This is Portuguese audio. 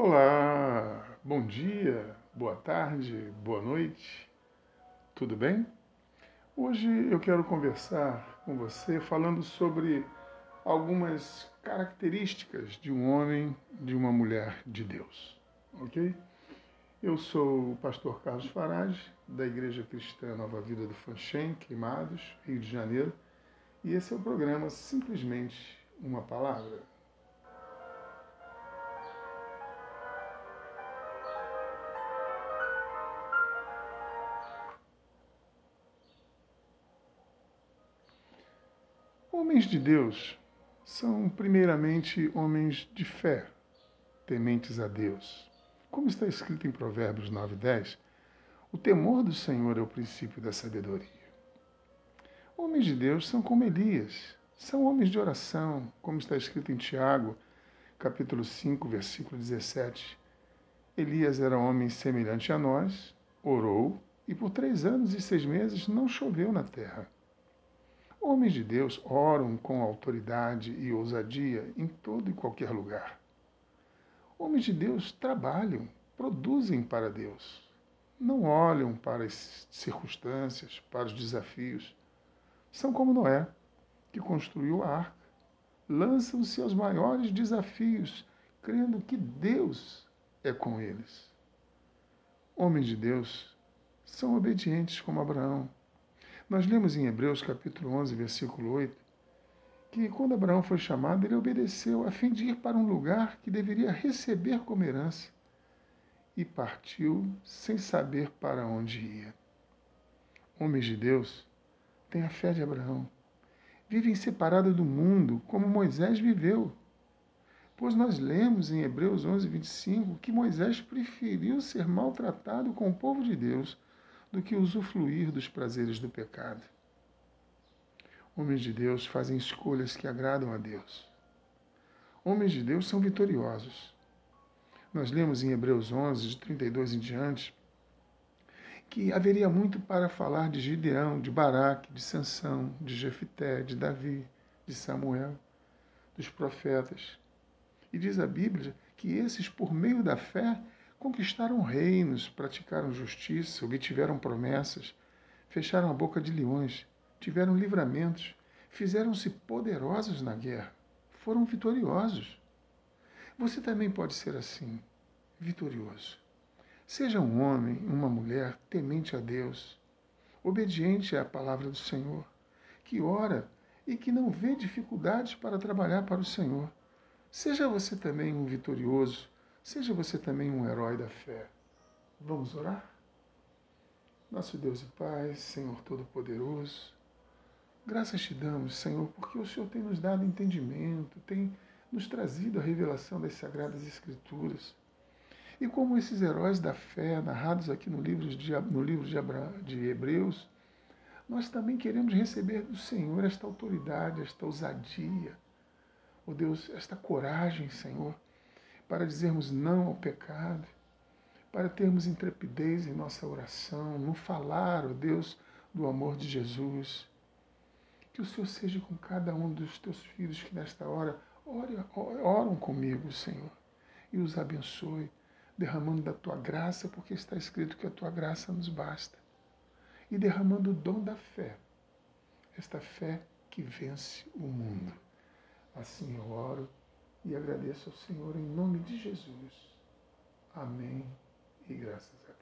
Olá, bom dia, boa tarde, boa noite, tudo bem? Hoje eu quero conversar com você falando sobre algumas características de um homem, de uma mulher de Deus, ok? Eu sou o pastor Carlos Farage, da Igreja Cristã Nova Vida do Fanchen, Queimados, Rio de Janeiro, e esse é o programa Simplesmente uma Palavra. Homens de Deus são, primeiramente, homens de fé, tementes a Deus. Como está escrito em Provérbios 9, 10, o temor do Senhor é o princípio da sabedoria. Homens de Deus são como Elias, são homens de oração, como está escrito em Tiago, capítulo 5, versículo 17. Elias era homem semelhante a nós, orou, e por três anos e seis meses não choveu na terra. Homens de Deus oram com autoridade e ousadia em todo e qualquer lugar. Homens de Deus trabalham, produzem para Deus. Não olham para as circunstâncias, para os desafios. São como Noé, que construiu a arca. Lançam-se aos maiores desafios, crendo que Deus é com eles. Homens de Deus são obedientes como Abraão nós lemos em Hebreus capítulo 11, versículo 8, que quando Abraão foi chamado, ele obedeceu a fim de ir para um lugar que deveria receber como herança e partiu sem saber para onde ia. Homens de Deus têm a fé de Abraão. Vivem separados do mundo, como Moisés viveu. Pois nós lemos em Hebreus 11, 25 que Moisés preferiu ser maltratado com o povo de Deus do que usufruir dos prazeres do pecado. Homens de Deus fazem escolhas que agradam a Deus. Homens de Deus são vitoriosos. Nós lemos em Hebreus 11, de 32 em diante, que haveria muito para falar de Gideão, de Baraque, de Sansão, de Jefité, de Davi, de Samuel, dos profetas. E diz a Bíblia que esses, por meio da fé, Conquistaram reinos, praticaram justiça, obtiveram promessas, fecharam a boca de leões, tiveram livramentos, fizeram-se poderosos na guerra, foram vitoriosos. Você também pode ser assim, vitorioso. Seja um homem, uma mulher temente a Deus, obediente à palavra do Senhor, que ora e que não vê dificuldades para trabalhar para o Senhor. Seja você também um vitorioso, Seja você também um herói da fé. Vamos orar? Nosso Deus e Pai, Senhor Todo-Poderoso, graças te damos, Senhor, porque o Senhor tem nos dado entendimento, tem nos trazido a revelação das Sagradas Escrituras. E como esses heróis da fé, narrados aqui no livro de, no livro de, Abra, de Hebreus, nós também queremos receber do Senhor esta autoridade, esta ousadia, oh Deus, esta coragem, Senhor, para dizermos não ao pecado, para termos intrepidez em nossa oração, no falar, ó Deus, do amor de Jesus. Que o Senhor seja com cada um dos teus filhos que nesta hora oram comigo, Senhor, e os abençoe, derramando da tua graça, porque está escrito que a tua graça nos basta, e derramando o dom da fé, esta fé que vence o mundo. Assim eu oro e agradeço ao Senhor em nome de Jesus. Amém e graças a Deus.